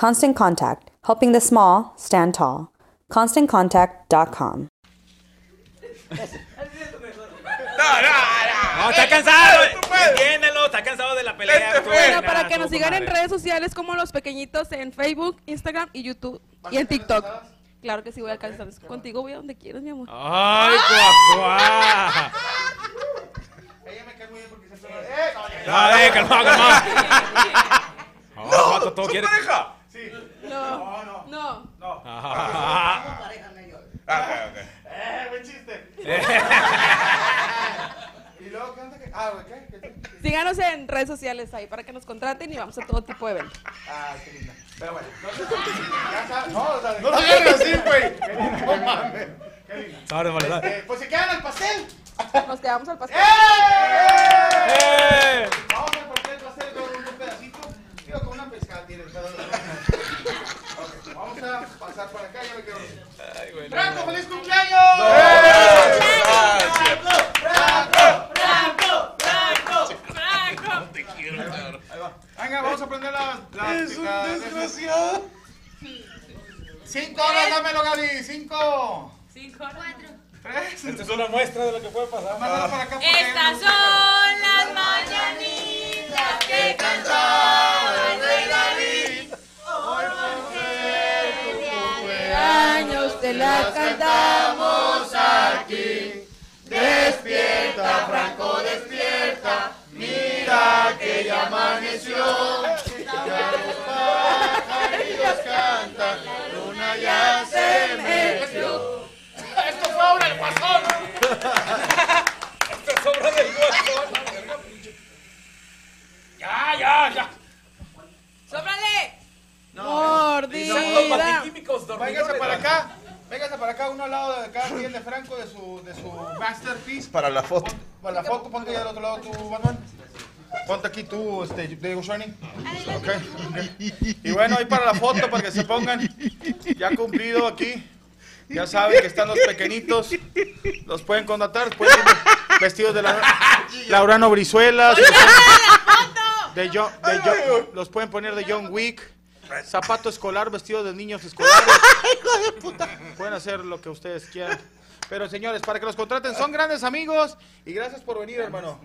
Constant Contact, helping the small stand tall. ConstantContact.com. No, no, no. No, está cansado. Entiéndelo, está cansado de la pelea. Este fue. Bueno, para que nos sigan en redes sociales como los pequeñitos en Facebook, Instagram y YouTube y en TikTok. Claro que sí voy a alcanzar. Contigo voy a donde quieras, mi amor. Ay, cuacuá. Ella me cae muy bien porque lo- ¡Eh! No, eh, calmado, calmado. No, vato, todo ¿Son quiere. pareja? Sí. No, no. No. Ah, Ah, ok, ok. ¡Eh, buen chiste! ¿Y luego qué onda? ¿Qué? Ah, güey, ¿qué? Síganos en redes sociales ahí para que nos contraten y vamos a todo tipo de eventos. Ah, qué linda. Pero bueno. No. No, o sea, no lo hagas así, güey. No mames. Qué linda. Ahora, vale, vale. Eh, pues se quedan al pastel. Nos quedamos al pastel. ¡Eh! ¡Eh! Vamos a partir el pastel con un pedacito. Digo, con una pescada tiene el Vamos a pasar para acá. Ya me quedo. ¡Franco, feliz cumpleaños! Para la foto. Para la foto, ponte ya del otro lado tú, Batman. Ponte aquí tú, este, Diego Shining. Ok. ok. Y bueno, ahí para la foto, para que se pongan. Ya cumplido aquí. Ya saben que están los pequeñitos. Los pueden contratar. Pueden ir vestidos de la, Laurano Brizuela. De John, de John- los pueden poner de John Wick. Zapato escolar, vestido de niños escolares. Pueden hacer lo que ustedes quieran. Pero señores, para que los contraten, son grandes amigos. Y gracias por venir, hermano.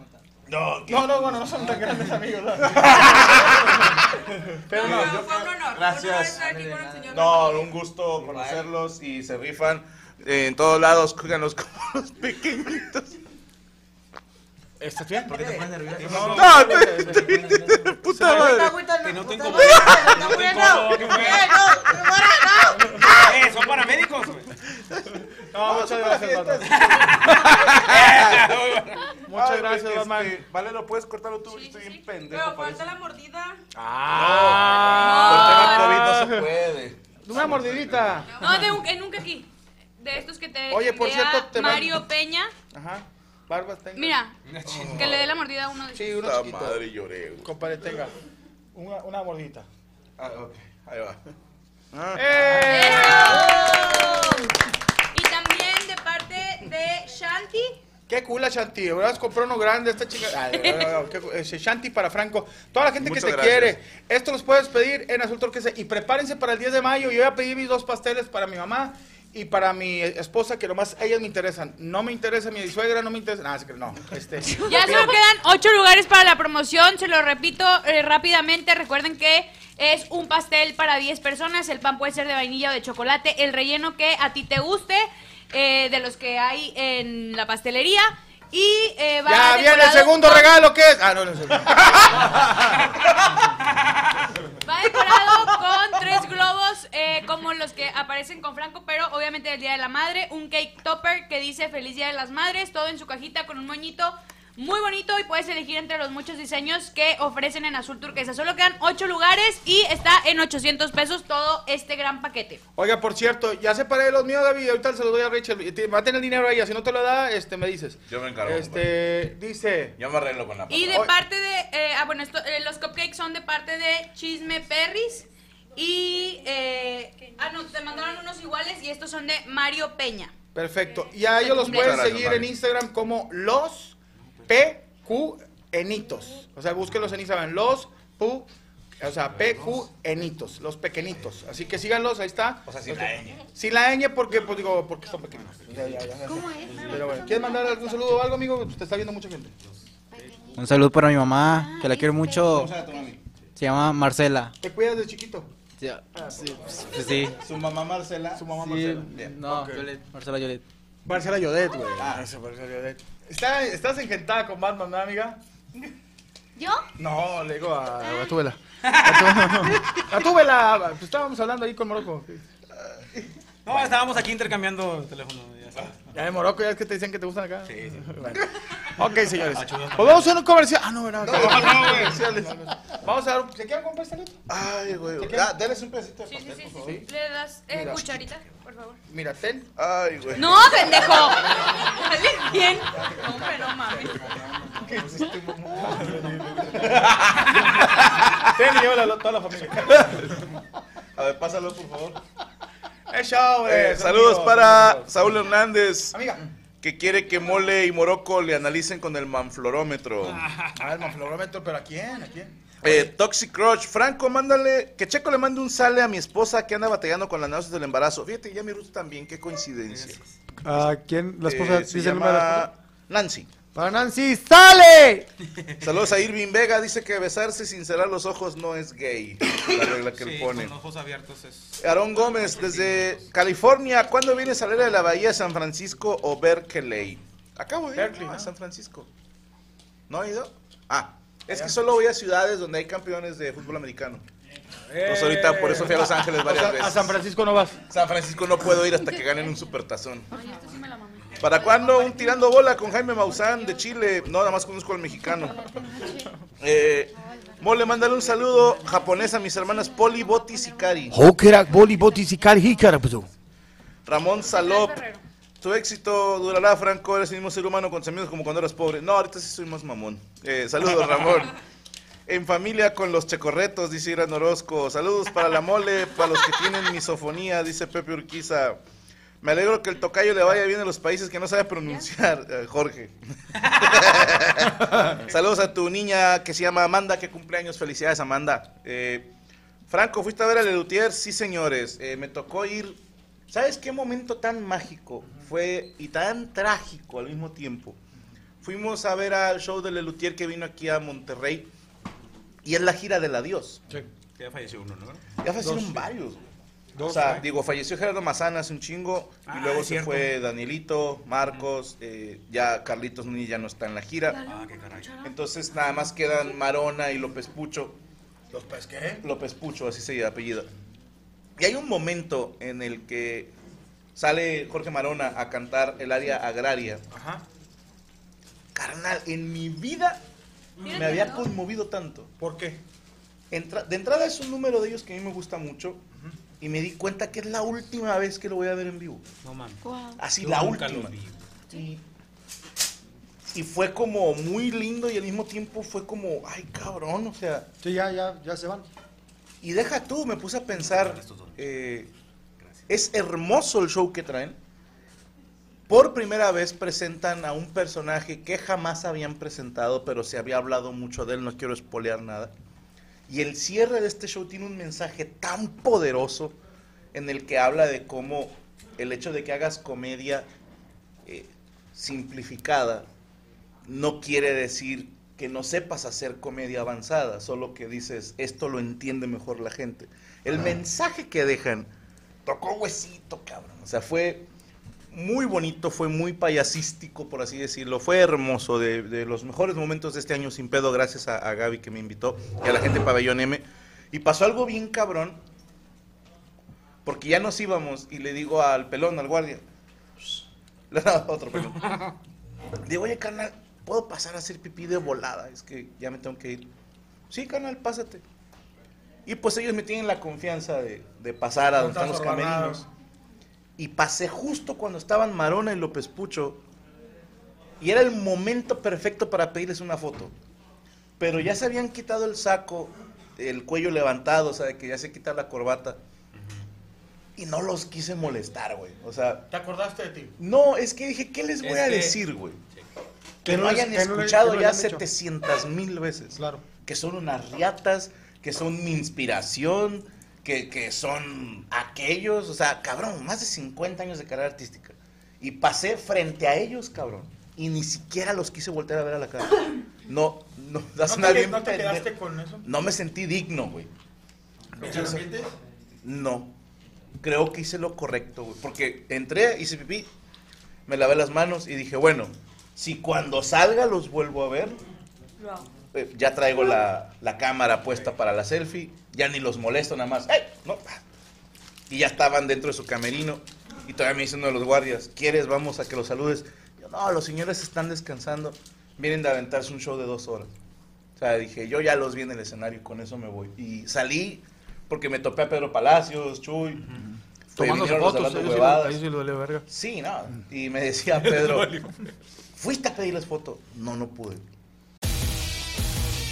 No, No, no, bueno, no son tan grandes amigos. ¿no? Pero no, No, fue un honor. Gracias. Un honor estar aquí con el señor no, un gusto conocerlos y se rifan. En todos lados, cóiganlos como los pequeñitos. ¿Estás bien? ¿Por qué te pones nervioso? No, No, no, puta madre. Que no te incomodes. no te incomodes, Eh, no, no no. Eh, son paramédicos, güey. No, muchas gracias. Muchas gracias, este, Batman. Vale, lo puedes cortarlo tú, estoy bien pendejo. Pero falta la mordida. Por tema COVID no se puede. Una mordidita. No, de un, en un aquí. De estos que te Oye, por cierto, te Mario Peña. Ajá. Barbas, tenga. Mira, que le dé la mordida a uno de Sí, uno chiquito. madre, lloré, güey. Compadre, tenga. Una, una mordidita. Ah, ok, ahí va. ¡Eh! Y también de parte de Shanti. Qué cool la Shanti, ¿verdad? Compró uno grande esta chica. Ay, qué cu- ese Shanti para Franco. Toda la gente Muchas que te gracias. quiere. Esto los puedes pedir en Azul Turquesa. Y prepárense para el 10 de mayo. Yo voy a pedir mis dos pasteles para mi mamá y para mi esposa, que nomás ellas me interesan. No me interesa mi suegra, no me interesa. Nada, no. Este, Ya solo quedan ocho lugares para la promoción. Se lo repito eh, rápidamente. Recuerden que es un pastel para 10 personas. El pan puede ser de vainilla o de chocolate. El relleno que a ti te guste, eh, de los que hay en la pastelería. Y eh, va ya viene el segundo con- regalo que es. Ah, no, no es. Va decorado con tres globos eh, como los que aparecen con Franco, pero obviamente del Día de la Madre. Un cake topper que dice Feliz Día de las Madres, todo en su cajita con un moñito muy bonito y puedes elegir entre los muchos diseños que ofrecen en Azul Turquesa. Solo quedan ocho lugares y está en 800 pesos todo este gran paquete. Oiga, por cierto, ya separé los míos, David. Ahorita se los doy a Rachel. Va a tener el dinero ahí. Si no te lo da, este, me dices. Yo me encargo. Este, dice. Yo me arreglo con la Y de parte de, eh, ah bueno, esto, eh, los cupcakes son de parte de Chisme Perris y, eh, ah no, te mandaron unos iguales y estos son de Mario Peña. Perfecto. Y a ellos los pueden seguir en Instagram como los PQ Enitos. O sea, búsquenlos en Instagram. Los Pu, o sea, PQ Enitos. Los pequeñitos. Así que síganlos, ahí está. O sea, sin la ñ. Sin la ñ porque, pues digo, porque son pequeños. Ya, ya, ya, ya. Pero bueno, ¿quieres mandar algún saludo o algo, amigo? Te está viendo mucha gente. Un saludo para mi mamá, que la quiero mucho. Se llama Marcela. ¿Te cuidas de chiquito? Sí, pues sí. Su mamá Marcela. Su mamá Sí, Marcela. No, Marcela Yolet. Marcela Yodet, güey. Ah. Esa Marcela Yodet. Está, ¿Estás encantada con Batman, ¿no, amiga? ¿Yo? No, le digo a Gatúbela. Gatúbela, pues estábamos hablando ahí con Morocco. No, estábamos aquí intercambiando teléfono. Ya de Morocco, ya es que te dicen que te gustan acá. Sí, sí. Bueno. Ok, señores. Ah. Pues vamos a un comercial. Ah, no, ¿verdad? No, no, güey. Vamos a dar. ¿Se quedan con pastelito? Ay, güey. ¿Se Ah, un pedacito de Sí, sí, pastel, sí, por sí, favor. sí. Le das eh, Mira. cucharita, por favor. Mira, ten. Ay, güey. No, pendejo. Dale bien. No, hombre, no mames. Ten y llévala a toda la familia. A ver, pásalo, por favor. Eh, Son saludos para. Saúl Hernández, Amiga. que quiere que Mole y Morocco le analicen con el manflorómetro. A ver, manflorómetro, pero ¿a quién? ¿A quién? Eh, Toxic Crush, Franco, mándale, que Checo le mande un sale a mi esposa que anda batallando con las náuseas del embarazo. Fíjate, ya mi Ruth también, qué coincidencia. ¿A quién? La esposa Eh, se el llama Nancy. Para Nancy, ¡sale! Saludos a Irving Vega, dice que besarse sin cerrar los ojos no es gay. La regla que él pone. con ojos abiertos es... Aarón Gómez, desde California, ¿cuándo vienes a leer de la Bahía de San Francisco o Berkeley? Acabo de ir Berkeley, ¿no? a. San Francisco. ¿No ha ido? Ah, es que solo voy a ciudades donde hay campeones de fútbol americano. Entonces ahorita por eso fui a Los Ángeles varias veces. a San Francisco no vas. San Francisco no puedo ir hasta que ganen un supertazón. Ay, esto sí me la mamé. ¿Para cuándo un tirando bola con Jaime Maussan de Chile? No, nada más conozco al mexicano. Eh, Mole, mándale un saludo japonés a mis hermanas Poli, Botis y Cari. Hokerak, boli, botis y jícara, pues. Ramón Salop. Tu éxito durará, Franco. Eres el mismo ser humano con tus amigos como cuando eras pobre. No, ahorita sí soy más mamón. Eh, saludos, Ramón. En familia con los checorretos, dice Irán Orozco. Saludos para la mole, para los que tienen misofonía, dice Pepe Urquiza. Me alegro que el tocayo le vaya bien a los países que no sabe pronunciar, eh, Jorge. Saludos a tu niña que se llama Amanda, que cumpleaños. Felicidades, Amanda. Eh, Franco, ¿fuiste a ver a Lelutier? Sí, señores. Eh, me tocó ir. ¿Sabes qué momento tan mágico fue y tan trágico al mismo tiempo? Fuimos a ver al show de Lelutier que vino aquí a Monterrey y es la gira del adiós. Que ya falleció uno, ¿no? Ya fallecieron varios. güey. O sea, digo, falleció Gerardo Mazana hace un chingo Ah, y luego es se cierto. fue Danielito, Marcos, eh, ya Carlitos Núñez ya no está en la gira. Ah, qué caray. Entonces nada más quedan Marona y López Pucho. ¿Los pes qué? López Pucho, así se apellida. Y hay un momento en el que sale Jorge Marona a cantar el área agraria. Ajá. Carnal, en mi vida me había conmovido tanto. ¿Por qué? Entra- de entrada es un número de ellos que a mí me gusta mucho y me di cuenta que es la última vez que lo voy a ver en vivo. No mames. Así, Yo la nunca última. los vi. Y, y fue como muy lindo y al mismo tiempo fue como, ay cabrón, o sea... Sí, ya, ya, ya se van. Y deja tú, me puse a pensar, eh, es hermoso el show que traen. Por primera vez presentan a un personaje que jamás habían presentado, pero se había hablado mucho de él, no quiero espolear nada. Y el cierre de este show tiene un mensaje tan poderoso en el que habla de cómo el hecho de que hagas comedia eh, simplificada no quiere decir que no sepas hacer comedia avanzada, solo que dices, esto lo entiende mejor la gente. El mensaje que dejan tocó huesito, cabrón. O sea, fue muy bonito, fue muy payasístico, por así decirlo. Fue hermoso, de, de los mejores momentos de este año sin pedo, gracias a, a Gaby que me invitó y a la gente de Pabellón M. Y pasó algo bien cabrón, porque ya nos íbamos y le digo al pelón, al guardia, le daba otro pelón. Digo, oye, carnal, ¿puedo pasar a hacer pipí de volada? Es que ya me tengo que ir. Sí, carnal, pásate. Y pues ellos me tienen la confianza de, de pasar a donde están los. Y pasé justo cuando estaban Marona y López Pucho. Y era el momento perfecto para pedirles una foto. Pero ya se habían quitado el saco, el cuello levantado, o sea, de que ya se quita la corbata. Y no los quise molestar, güey. O sea, ¿Te acordaste de ti? no, es que dije, ¿qué les voy Es a que- decir, güey? Que Que no hayan que no le- escuchado que no ya le han hecho. 700 mil veces. Claro. Que son unas riatas, que son mi inspiración, que, que son aquellos. O sea, cabrón, más de 50 años de carrera artística. Y pasé frente a ellos, cabrón. Y ni siquiera los quise voltear a ver a la cara. No, no, ¿No te, bien no te quedaste con eso? No me sentí digno, güey. No. Creo que hice lo correcto, güey. Porque entré, hice pipí, me lavé las manos y dije, bueno, si cuando salga los vuelvo a ver, eh, ya traigo la, la cámara puesta para la selfie, ya ni los molesto nada más. ¡Ey! No. Y ya estaban dentro de su camerino. Y todavía me dice uno de los guardias, ¿quieres? Vamos a que los saludes. Yo, no, los señores están descansando. Vienen de aventarse un show de dos horas. O sea, dije, yo ya los vi en el escenario con eso me voy. Y salí porque me topé a Pedro Palacios, Chuy. Tomándose vinieron los fotos, ahí sí, valió verga. Sí, no. Y me decía Pedro, ¿fuiste a pedirles foto? No, no pude.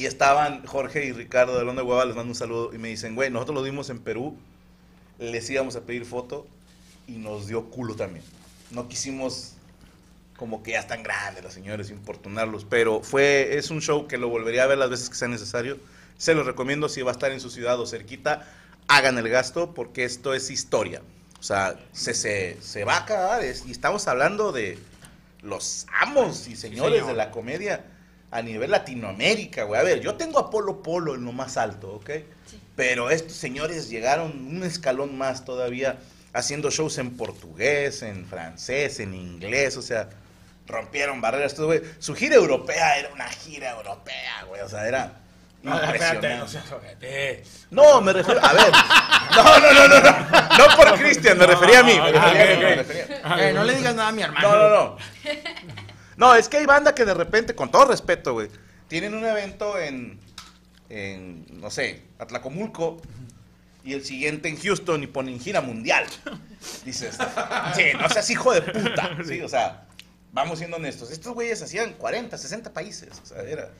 Y estaban Jorge y Ricardo de Londres Hueva, les mando un saludo y me dicen, güey, nosotros lo dimos en Perú, les íbamos a pedir foto y nos dio culo también. No quisimos como que ya están grandes los señores, importunarlos, pero fue, es un show que lo volvería a ver las veces que sea necesario. Se los recomiendo si va a estar en su ciudad o cerquita, hagan el gasto porque esto es historia. O sea, se, se, se va a acabar es- y estamos hablando de los amos y señores señor. de la comedia a nivel Latinoamérica, güey. A ver, yo tengo a Polo Polo en lo más alto, ¿ok? Pero estos señores llegaron un escalón más todavía haciendo shows en portugués, en francés, en inglés, o sea, rompieron barreras, todo, güey. Su gira europea era una gira europea, güey, o sea, era No, espérate, no seas. No, me refiero, a ver. No, no, no, no, no. No por Cristian, me refería a mí. me refería a mí, me refería a mí. Eh, no le digas nada a mi hermano. No, no, no. No, es que hay banda que de repente, con todo respeto, güey, tienen un evento en, en, no sé, Atlacomulco y el siguiente en Houston y ponen gira mundial. Dices, sí, no seas hijo de puta. Sí, o sea, vamos siendo honestos. Estos güeyes hacían 40, 60 países. O sea, era.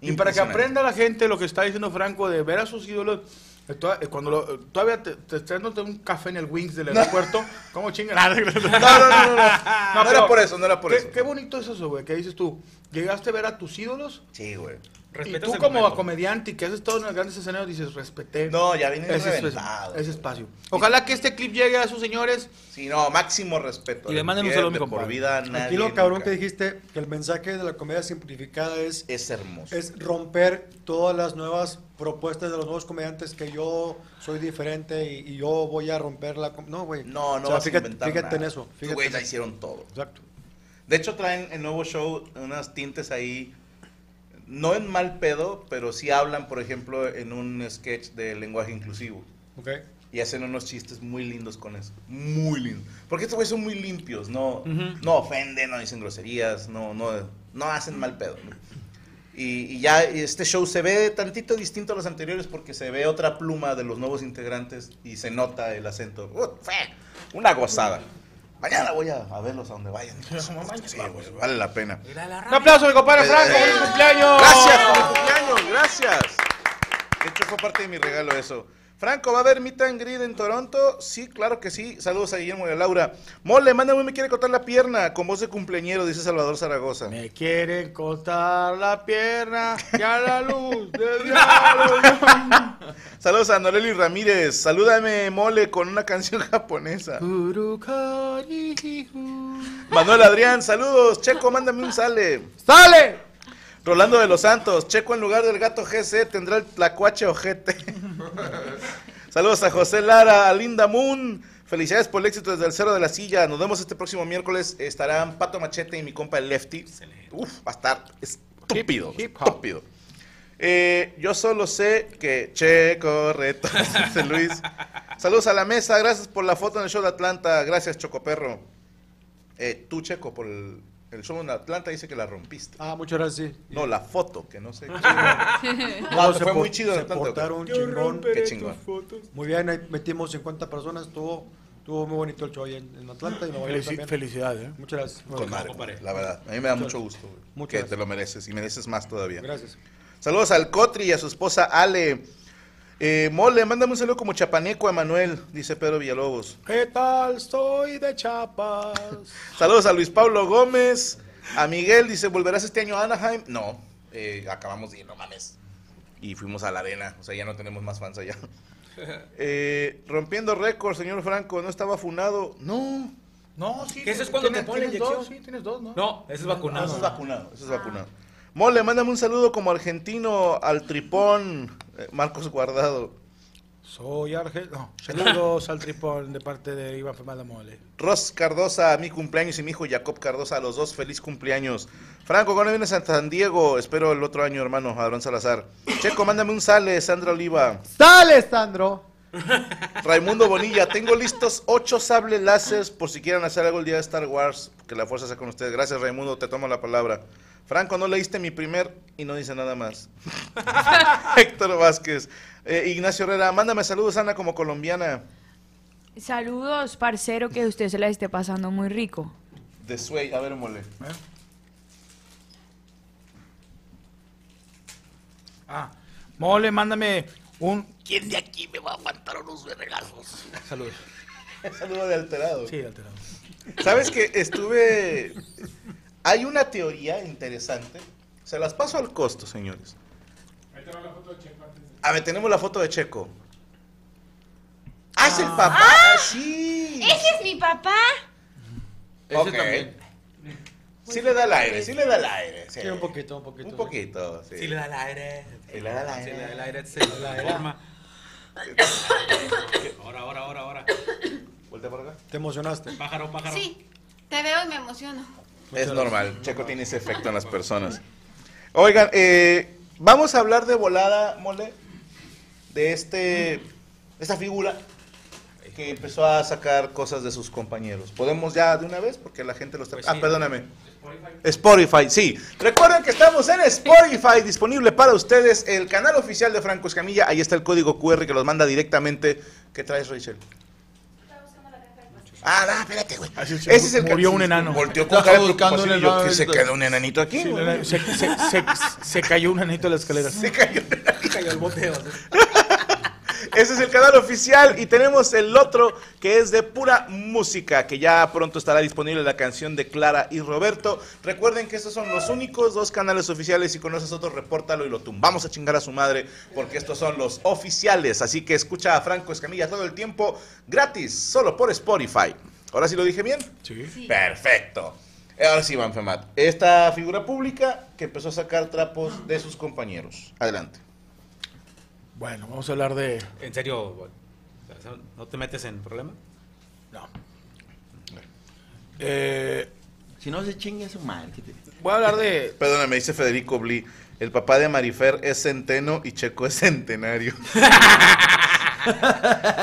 Y para que aprenda la gente lo que está diciendo Franco de ver a sus ídolos, Cuando lo- eh, todavía te, te estás dándote un café en el Wings del aeropuerto, ¿cómo chingan? No, no, no, no, no. No era por eso, no era por eso. Qué bonito es eso, güey, que dices tú, llegaste a ver a tus ídolos. Sí, güey. Y tú como momento. comediante y que haces todo en los grandes escenarios, dices, respeté. No, ya viene ese, reventado, espacio, ese espacio. Ojalá que este clip llegue a sus señores. Sí, no, máximo respeto. Y le manden un saludo a por compadre. vida, nadie. Aquí lo cabrón nunca. que dijiste, que el mensaje de la comedia simplificada es... Es hermoso. Es romper todas las nuevas propuestas de los nuevos comediantes que yo soy diferente y, y yo voy a romper la... No, güey. No, no O sea, vas fíjate, a inventar fíjate en eso. Fíjate en ya hicieron todo. Exacto. De hecho, traen el nuevo show unas tintes ahí, no en mal pedo, pero sí hablan, por ejemplo, en un sketch de lenguaje inclusivo. Y hacen unos chistes muy lindos con eso. Muy lindos. Porque estos güeyes son muy limpios, no, no ofenden, no dicen groserías, no, no, no hacen mal pedo. ¿no? Y, y ya este show se ve tantito distinto a los anteriores porque se ve otra pluma de los nuevos integrantes y se nota el acento. Una gozada. Mañana voy a, a verlos a donde vayan. Sí, vale la pena. Un aplauso, mi compadre Franco, Eh, feliz cumpleaños. Gracias por cumpleaños, gracias. De hecho, fue parte de mi regalo eso. Franco, ¿va a haber meet and greet en Toronto? Sí, claro que sí. Saludos a Guillermo y a Laura. Mole, mándame, me quiere cortar la pierna con voz de cumpleañero, dice Salvador Zaragoza. Me quieren cortar la pierna, ya la luz del diablo. Saludos a Noreli Ramírez. Salúdame, Mole, con una canción japonesa. Manuel Adrián, saludos. Checo, mándame un sale. ¡Sale! Rolando de los Santos, Checo en lugar del gato GC tendrá el tlacuache ojete. saludos a José Lara, a Linda Moon. Felicidades por el éxito desde el cero de la silla. Nos vemos este próximo miércoles. Estarán Pato Machete y mi compa el Lefty. Uf, va a estar estúpido. estúpido. Eh, yo solo sé que Checo reto, dice Luis. Saludos a la mesa, gracias por la foto en el show de Atlanta. Gracias, Chocoperro. Eh, tú, Checo, por el, el show en Atlanta dice que la rompiste. Ah, muchas gracias. sí. No, la foto, que no sé. No, No, se fue muy chido en Se Atlanta. portaron Yo chingón. Qué chingón. Muy bien, ahí metimos 50 personas, estuvo, estuvo muy bonito el show ahí en, en Atlanta y Felici- también. felicidades, ¿eh? Muchas gracias. Con madre, la verdad. A mí me da mucho gusto, Muchas que gracias. te lo mereces y mereces más todavía. Gracias. Saludos al Cotri y a su esposa Ale. Eh, Mole, mándame un saludo como chapaneco a Manuel, dice Pedro Villalobos. ¿Qué tal? Soy de Chiapas. Saludos a Luis Pablo Gómez. A Miguel dice, ¿volverás este año a Anaheim? No, eh, acabamos de ir, no mames. Y fuimos a la arena, o sea, ya no tenemos más fans allá. Eh, rompiendo récord, señor Franco, ¿no estaba funado? No. No, sí. Que eso es cuando te tienes- ponen tienes dos, inyección. sí, tienes dos, ¿no? No, ese es vacunado. Eso es vacunado, eso es vacunado. Mole, mándame un saludo como argentino al tripón, eh, Marcos Guardado. Soy argentino. Saludos al tripón de parte de Iván Femada Mole. Ros Cardosa, mi cumpleaños y mi hijo Jacob Cardosa, a los dos, feliz cumpleaños. Franco, ¿cuándo vienes a San Diego? Espero el otro año, hermano, Abraham Salazar. Checo, mándame un sale, Sandra Oliva. ¡Sale, Sandro! Raimundo Bonilla, tengo listos ocho sables láseres por si quieren hacer algo el día de Star Wars. Que la fuerza sea con ustedes. Gracias, Raimundo, te tomo la palabra. Franco, no leíste mi primer y no dice nada más. Héctor Vázquez. Eh, Ignacio Herrera, mándame saludos, Ana, como colombiana. Saludos, parcero, que usted se la esté pasando muy rico. De Sway, a ver, mole. Ah, Mole, mándame un. ¿Quién de aquí me va a aguantar unos vergazos? Saludos. Saludo de alterado. Sí, alterado. ¿Sabes que estuve... Hay una teoría interesante. Se las paso al costo, señores. A ver, tenemos la foto de Checo. ¡Ah, es el papá! ¡Ah! ¡Sí! ¿Ese es mi papá? Ok. Sí le da el aire, sí le da el aire. Sí, Sí, un poquito, un poquito. Un poquito, sí. Sí le da el aire. Sí le da el Sí aire. le da el aire, se le da la forma. Ahora, ahora, ahora, ahora. Vuelta por acá. ¿Te emocionaste? Pájaro, pájaro. Sí, te veo y me emociono. Es normal, Checo tiene ese efecto en las personas. Oigan, eh, vamos a hablar de volada, mole, de este, esta figura que empezó a sacar cosas de sus compañeros. ¿Podemos ya de una vez? Porque la gente lo está... ah, perdóname. Spotify, sí. Recuerden que estamos en Spotify, disponible para ustedes el canal oficial de Franco Escamilla. Ahí está el código QR que los manda directamente. ¿Qué traes, Rachel? Ah, no, espérate, güey. Ese es el Murió un enano. Volteó con cara preocupación y yo, que se quedó un enanito aquí. Sí, güey. se, se- se- se cayó un anito de la escalera. Se cayó. Cayó el boteo. Ese es el canal oficial y tenemos el otro que es de pura música, que ya pronto estará disponible la canción de Clara y Roberto. Recuerden que estos son los únicos dos canales oficiales y con esos otros repórtalo y lo tumbamos a chingar a su madre porque estos son los oficiales. Así que escucha a Franco Escamilla todo el tiempo gratis, solo por Spotify. ¿Ahora sí lo dije bien? Sí. Perfecto. Ahora sí, Van Femat. Esta figura pública que empezó a sacar trapos de sus compañeros. Adelante. Bueno, vamos a hablar de... ¿En serio? ¿No te metes en problema? No. Eh, si no se chingue su madre. ¿qué te- voy a hablar de... Perdóname, dice Federico Bli. El papá de Marifer es centeno y Checo es centenario. Qué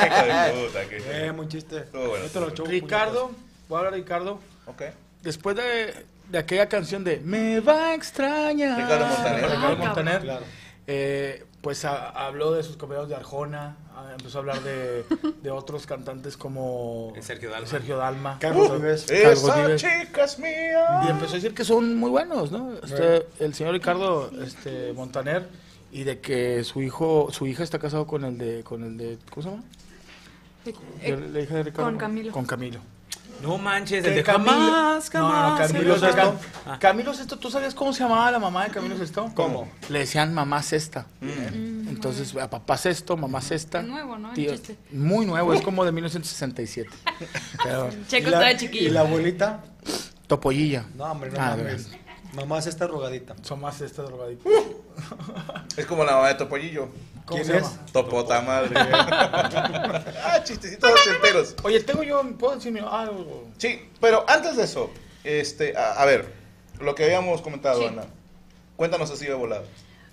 hijo de puta, qué- Eh, muy chiste. Bueno, Yo te lo estuvo chupo, Ricardo, voy a hablar de Ricardo. Ok. Después de, de aquella canción de Me va a extrañar. Ricardo Montaner. Ricardo Ah, Montaner. Claro. eh, pues a- habló de sus compañeros de Arjona. empezó a hablar de, de otros cantantes como Sergio Dalma. Sergio Dalma. Carlos Uh, Vives. Carlos Esa Vives. chica es mía. Y empezó a decir que son muy buenos, ¿no? Este, el señor Ricardo este, Montaner y de que su hijo, su hija está casado con el de, con el de, ¿cómo se llama? Eh, La hija de Ricardo. con Camilo. Con Camilo. No manches, el de Camilo- jamás, No, no, jamás. Camilo se lo- Sesto. Ah. Camilo Sesto, ¿tú sabías cómo se llamaba la mamá de Camilo Sesto? ¿Cómo? Le decían mamá Cesta. Mm. Entonces, a papá Sesto, mamá Cesta. Es nuevo, ¿no? Tío, muy nuevo, es como de 1967. Pero, Checo ¿Y la- está de ¿Y chiquillo. la abuelita? Topollilla. No, hombre, no Ah, mames. Mamá se está rogadita. Son más Cesta drogadito. Es como la mamá de Topollillo. ¿Cómo ¿Quién se es? llama? Topota madre. ah, chistecitos ochenteros. Oye, tengo yo, ¿puedo decirme algo? Sí, pero antes de eso, este, a, a ver, lo que habíamos comentado, Sí. Ana. Cuéntanos así de volada.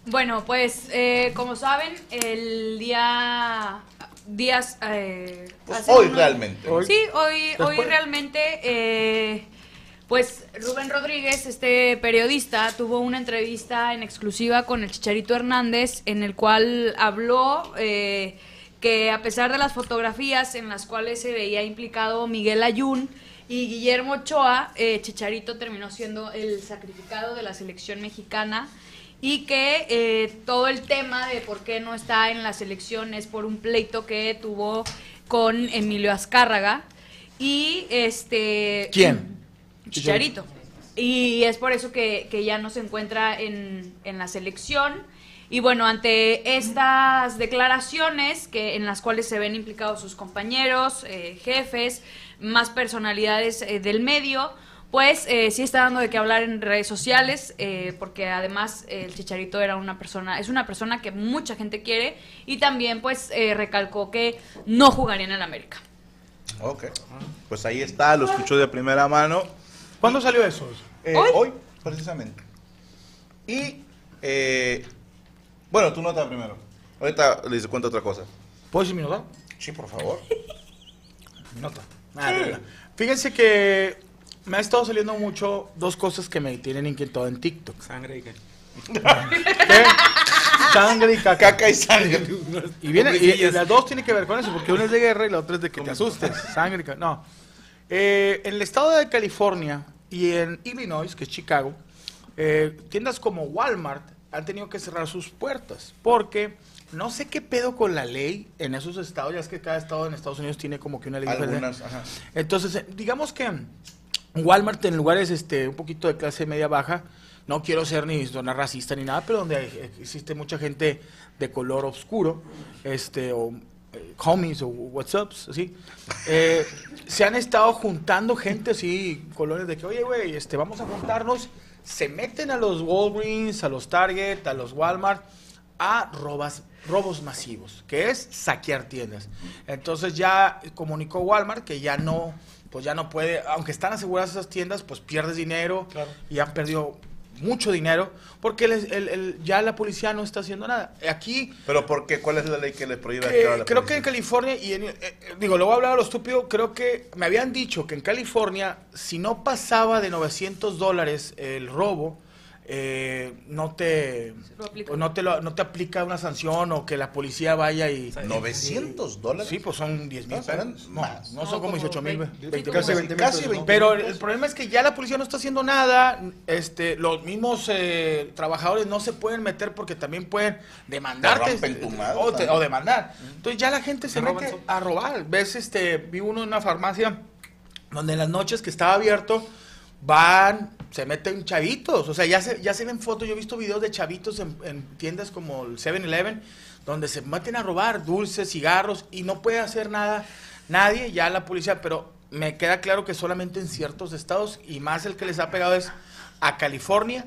Bueno, pues eh, como saben, el día días eh, Pues hace hoy unos- realmente. Hoy. Sí, hoy hoy Después. realmente eh, pues Rubén Rodríguez, este periodista, tuvo una entrevista en exclusiva con el Chicharito Hernández en el cual habló eh, que a pesar de las fotografías en las cuales se veía implicado Miguel Ayun y Guillermo Ochoa, eh, Chicharito terminó siendo el sacrificado de la selección mexicana y que eh, todo el tema de por qué no está en la selección es por un pleito que tuvo con Emilio Azcárraga y este ¿Quién? Chicharito. Y es por eso que, que ya no se encuentra en, en la selección. Y bueno, ante estas declaraciones que, en las cuales se ven implicados sus compañeros, eh, jefes, más personalidades eh, del medio, pues eh, sí está dando de qué hablar en redes sociales, eh, porque además eh, el Chicharito era una persona, es una persona que mucha gente quiere y también pues eh, recalcó que no jugaría en el América. Ok. Pues ahí está, lo escuchó de primera mano. ¿Cuándo salió eso? Eh, ¿Hoy? hoy, precisamente. Y, eh, bueno, tu nota primero. Ahorita les cuento otra cosa. ¿Puedo decir mi nota? Sí, por favor. Mi nota. Ah, verdad. Fíjense que me ha estado saliendo mucho dos cosas que me tienen inquietado en TikTok. Sangre y qué. ¿Qué? Sangre y caca. Caca y sangre. Y, viene, y, y las dos tienen que ver con eso, porque una es de guerra y la otra es de que te asustes. Sangre y caca. No. Eh, en el estado de California y en Illinois, que es Chicago, eh, tiendas como Walmart han tenido que cerrar sus puertas porque no sé qué pedo con la ley en esos estados. Ya es que cada estado en Estados Unidos tiene como que una ley diferente. Algunas, ajá. Entonces, eh, digamos que Walmart en lugares este, un poquito de clase media baja, no quiero ser ni zona racista ni nada, pero donde hay- existe mucha gente de color oscuro, este, o eh, homies o whatsapps, así, eh, se han estado juntando gente así, colores de que, oye, güey, este, vamos a juntarnos, se meten a los Walgreens, a los Target, a los Walmart, a robas, robos masivos, que es saquear tiendas. Entonces ya comunicó Walmart que ya no, pues ya no puede, aunque están aseguradas esas tiendas, pues pierdes dinero y han perdido mucho dinero porque el- el- el- ya la policía no está haciendo nada. Aquí Pero ¿por qué? ¿Cuál es la ley que le prohíbe a la creo que en California, y en- eh, eh, digo, lo voy a hablar a lo estúpido, creo que me habían dicho que en California, si no pasaba de 900 dólares el robo, eh, no te Lo aplica. o no te lo- no te aplica una sanción o que la policía vaya y 900 dólares. Sí, pues son 10 mil pesos. No, más. no, No, son como como 18 mil. 20, 20 casi mil. 20 mil pesos, ¿no? Pero el, el problema es que ya la policía no está haciendo nada. Este, los mismos eh, trabajadores no se pueden meter porque también pueden demandarte. rompen tu madre o, te- también. o demandar. Entonces ya la gente se mete a robar. Ves, este, vi uno en una farmacia donde en las noches que estaba abierto van, se meten chavitos, o sea, ya se, ya se ven fotos, yo he visto videos de chavitos en, en tiendas como el 7-Eleven, donde se meten a robar dulces, cigarros, y no puede hacer nada nadie, ya la policía, pero me queda claro que solamente en ciertos estados, y más el que les ha pegado es a California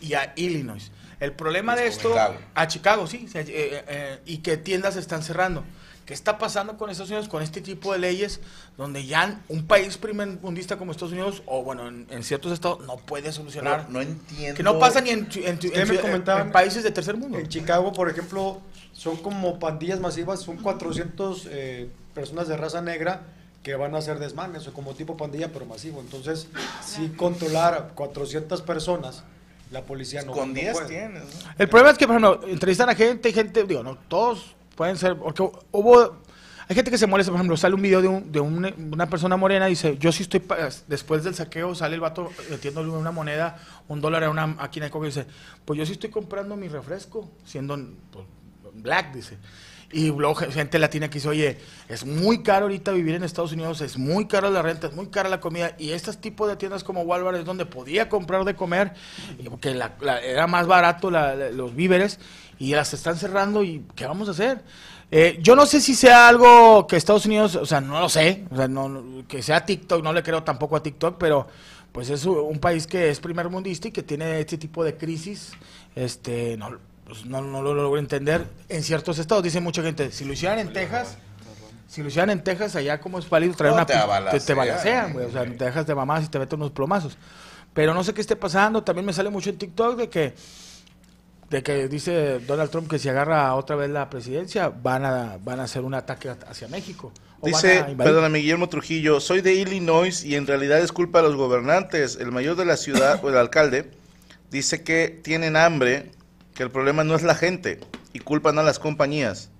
y a Illinois. El problema de esto, Chicago. a Chicago, sí, eh, eh, eh, y que tiendas están cerrando. ¿Qué está pasando con Estados Unidos con este tipo de leyes donde ya un país primermundista como Estados Unidos, o bueno, en, en ciertos estados, no puede solucionar? Pero no entiendo. Que no pasa ni en, en- en- países de tercer mundo. En Chicago, por ejemplo, son como pandillas masivas, son 400 eh, personas de raza negra que van a hacer desmanes, o como tipo pandilla, pero masivo. Entonces, si controlar a 400 personas, la policía no Con no 10 puede. tienes. ¿no? El problema es que, por ejemplo, entrevistan a gente y gente, digo, no, todos pueden ser, porque hubo, hay gente que se molesta, por ejemplo, sale un video de, un- de un- una persona morena y dice, yo sí estoy, después del saqueo sale el vato metiéndole una moneda, un dólar a una máquina de coca y dice, pues yo sí estoy comprando mi refresco, siendo pues, black, dice. Y luego ge- gente latina que dice, oye, es muy caro ahorita vivir en Estados Unidos, es muy caro la renta, es muy cara la comida, y estos tipos de tiendas como Walmart es donde podía comprar de comer, porque la- la- era más barato la- los víveres, y las están cerrando, y ¿qué vamos a hacer? Eh, yo no sé si sea algo que Estados Unidos, o sea, no lo sé, o sea, no, que sea TikTok, no le creo tampoco a TikTok, pero pues es un país que es primer mundista y que tiene este tipo de crisis, este, no, pues, no, no lo logro entender en ciertos estados. Dice mucha gente, si lo hicieran en Texas, si lo hicieran en Texas, allá como es válido traer No, una te te, te balacean, güey, o sea, te dejas de mamás y te meten unos plomazos. Pero no sé qué esté pasando, también me sale mucho en TikTok de que de que dice Donald Trump que si agarra otra vez la presidencia van a van a hacer un ataque hacia México. Dice, perdóname, Guillermo Trujillo, soy de Illinois y en realidad es culpa de los gobernantes. El mayor de la ciudad, o el alcalde, dice que tienen hambre, que el problema no es la gente y culpan a las compañías.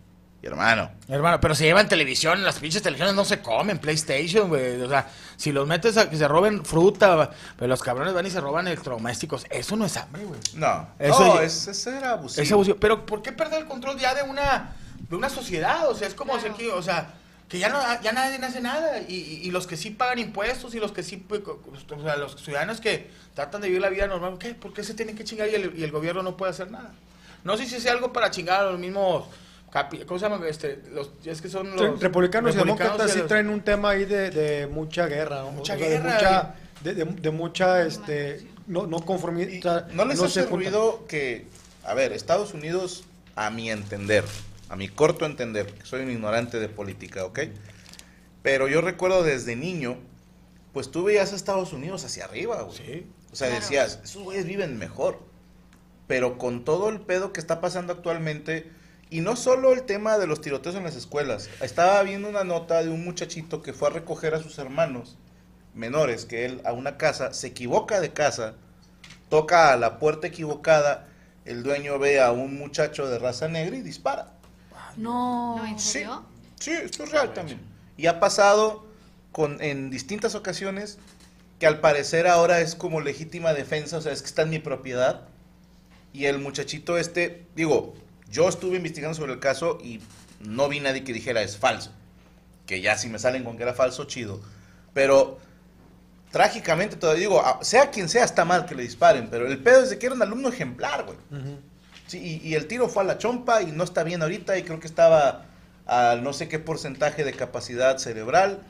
Y hermano, Hermano, pero se llevan televisión, las pinches televisiones no se comen, PlayStation, güey. O sea, si los metes a que se roben fruta, pero los cabrones van y se roban electrodomésticos, eso no es hambre, güey. no, Eso no, es, ese era abusivo. Es abusivo. Pero ¿por qué perder el control ya de una, de una sociedad? O sea, es como decir que, o sea, que ya no ya nadie hace nada. Y, y- y los que sí pagan impuestos y los que sí, pues, co- o sea, los ciudadanos que tratan de vivir la vida normal, ¿qué? ¿Por qué se tienen que chingar y el, y el gobierno no puede hacer nada? No sé si sea algo para chingar a los mismos, ¿cómo se llama? Este, los, es que son los Republicanos y demócratas y sí los- traen un tema ahí de, de mucha guerra, ¿no? Mucha O sea, guerra, de mucha, de, de- de mucha este, no, no conformidad. ¿No les no hace ruido que, a ver, Estados Unidos, a mi entender, a mi corto entender, que soy un ignorante de política, ¿ok? Pero yo recuerdo desde niño, pues tú veías a Estados Unidos hacia arriba, güey. O sea, Claro. decías, esos güeyes viven mejor. Pero con todo el pedo que está pasando actualmente, y no solo el tema de los tiroteos en las escuelas, estaba viendo una nota de un muchachito que fue a recoger a sus hermanos menores que él a una casa, se equivoca de casa, toca a la puerta equivocada, el dueño ve a un muchacho de raza negra y dispara. No. ¿en serio? Sí, esto es real también. Y ha pasado con, en distintas ocasiones que al parecer ahora es como legítima defensa, o sea, es que está en mi propiedad. Y el muchachito este, digo, yo estuve investigando sobre el caso y no vi nadie que dijera es falso. Que ya si me salen con que era falso, chido. Pero trágicamente todavía digo, a- sea quien sea, está mal que le disparen, pero el pedo es de que era un alumno ejemplar, güey. Sí, y, y el tiro fue a la chompa y no está bien ahorita y creo que estaba a no sé qué porcentaje de capacidad cerebral.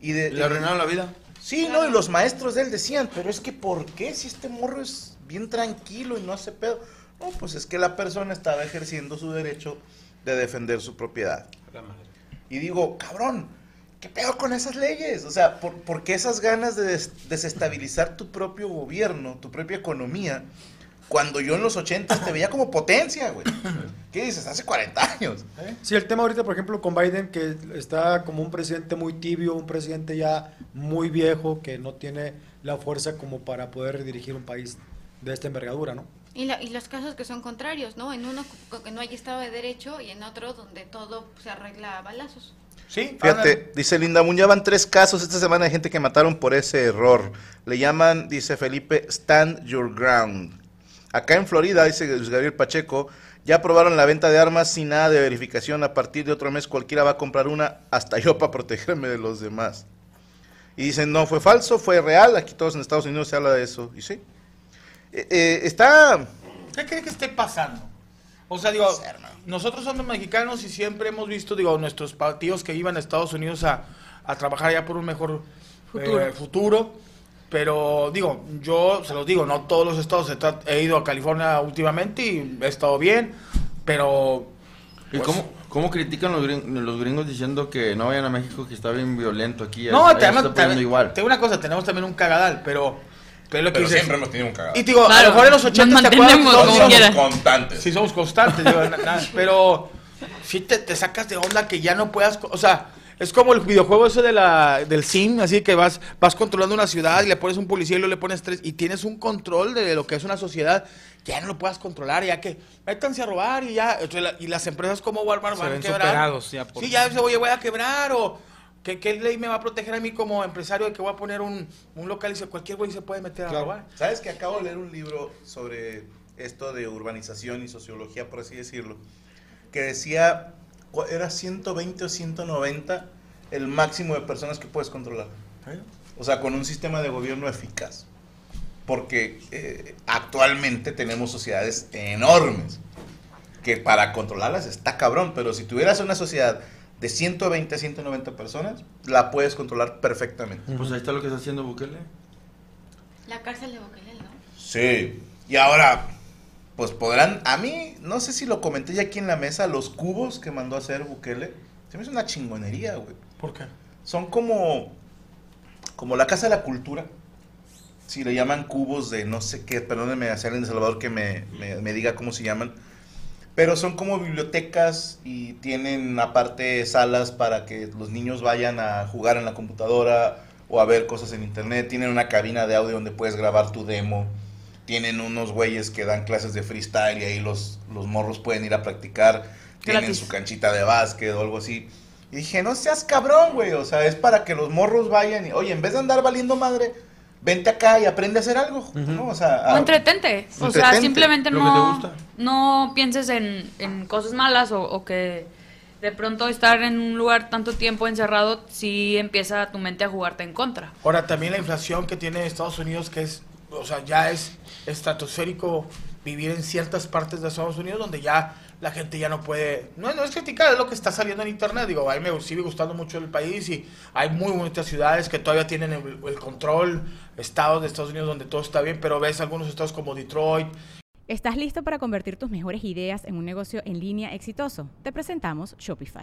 Y de, ¿Le arruinaron la vida? Sí, no, y los maestros de él decían, pero es que ¿por qué si este morro es bien tranquilo y no hace pedo? No, pues es que la persona estaba ejerciendo su derecho de defender su propiedad. Y digo, cabrón, ¿qué pedo con esas leyes? O sea, ¿por, por qué esas ganas de des- desestabilizar tu propio gobierno, tu propia economía, cuando yo en los 80 te veía como potencia, güey? ¿Qué dices? Hace 40 años. Sí, el tema ahorita, por ejemplo, con Biden, que está como un presidente muy tibio, un presidente ya muy viejo, que no tiene la fuerza como para poder dirigir un país de esta envergadura, ¿no? Y, la- y los casos que son contrarios, ¿no? En uno que no hay Estado de Derecho y en otro donde todo se arregla a balazos. Sí, Fíjate, dice Linda Muñ, ya van tres casos esta semana de gente que mataron por ese error. Le llaman, dice Felipe, stand your ground. Acá en Florida, dice Luis Gabriel Pacheco, ya aprobaron la venta de armas sin nada de verificación. A partir de otro mes cualquiera va a comprar una, hasta yo para protegerme de los demás. Y dicen, no, fue falso, fue real. Aquí todos en Estados Unidos se habla de eso. Y sí. Eh, eh, está... ¿Qué cree que esté pasando? O sea, digo, nosotros somos mexicanos y siempre hemos visto, digo, nuestros partidos que iban a Estados Unidos a, a trabajar allá por un mejor Futuro. eh, futuro. Pero, digo, yo se los digo, no todos los estados he, ido a California últimamente y he estado bien, pero... ¿Y pues, cómo, cómo critican los, gring- los gringos diciendo que no vayan a México, que está bien violento aquí? No, te, te- igual. te una cosa, tenemos también un cagadal, pero... Pero, lo que Pero dices- siempre hemos tenido un cagadal. Y digo, a Claro, lo mejor en los 80 nos te acuerdas como somos constantes. Sí, somos constantes, digo, na- na- pero sí te, te sacas de onda que ya no puedas, o sea, es como el videojuego ese de la, del sim, así que vas, vas controlando una ciudad y le pones un policía y luego le pones tres, y tienes un control de lo que es una sociedad que ya no lo puedas controlar, ya que métanse a robar y ya, y las empresas como Walmart Se van a ven quebrar. superados ya por- Sí, ya dice, oye, voy a quebrar o... ¿Qué, ¿Qué ley me va a proteger a mí como empresario de que voy a poner un, un local y dice cualquier güey se puede meter a robar? ¿Sabes que acabo de leer un libro sobre esto de urbanización y sociología, por así decirlo? Que decía, era 120 o 190 el máximo de personas que puedes controlar. O sea, con un sistema de gobierno eficaz. Porque eh, actualmente tenemos sociedades enormes que para controlarlas está cabrón, pero si tuvieras una sociedad de 120 a 190 personas, la puedes controlar perfectamente. Pues ahí está lo que está haciendo Bukele. La cárcel de Bukele, ¿no? Sí. Y ahora, pues podrán, a mí, no sé si lo comenté ya aquí en la mesa, los cubos que mandó a hacer Bukele, se me hizo una chingonería, güey. ¿Por qué? Son como, como la Casa de la Cultura. Si le llaman cubos de no sé qué, perdónenme a alguien de Salvador que me, me- me diga cómo se llaman. Pero son como bibliotecas y tienen aparte salas para que los niños vayan a jugar en la computadora o a ver cosas en internet. Tienen una cabina de audio donde puedes grabar tu demo. Tienen unos güeyes que dan clases de freestyle y ahí los, los morros pueden ir a practicar. Tienen Gratis. su canchita de básquet o algo así. Y dije, no seas cabrón, güey. O sea, es para que los morros vayan y, oye, en vez de andar valiendo madre, vente acá y aprende a hacer algo. ¿no? O sea, O a- entretente. O sea, simplemente no, no pienses en, en cosas malas o, o que de pronto estar en un lugar tanto tiempo encerrado sí empieza tu mente a jugarte en contra. Ahora también la inflación que tiene Estados Unidos, que es, o sea, ya es estratosférico vivir en ciertas partes de Estados Unidos donde ya la gente ya no puede, no, no es criticar, es lo que está saliendo en internet, digo, a mí me sigue gustando mucho el país y hay muy bonitas ciudades que todavía tienen el, el control, estados de Estados Unidos donde todo está bien, pero ves algunos estados como Detroit, ¿Estás listo para convertir tus mejores ideas en un negocio en línea exitoso? Te presentamos Shopify.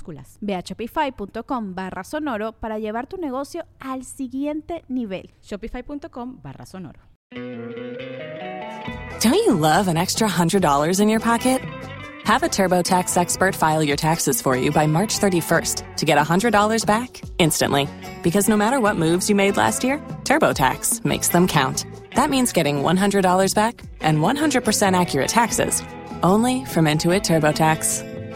minúsculas. Ve a shopify.com barra sonoro para llevar tu negocio al siguiente nivel. Shopify.com barra sonoro. Don't you love an extra $100 in your pocket? Have a TurboTax expert file your taxes for you by March 31st to get $100 back instantly. Because no matter what moves you made last year, TurboTax makes them count. That means getting $100 back and 100% accurate taxes only from Intuit TurboTax.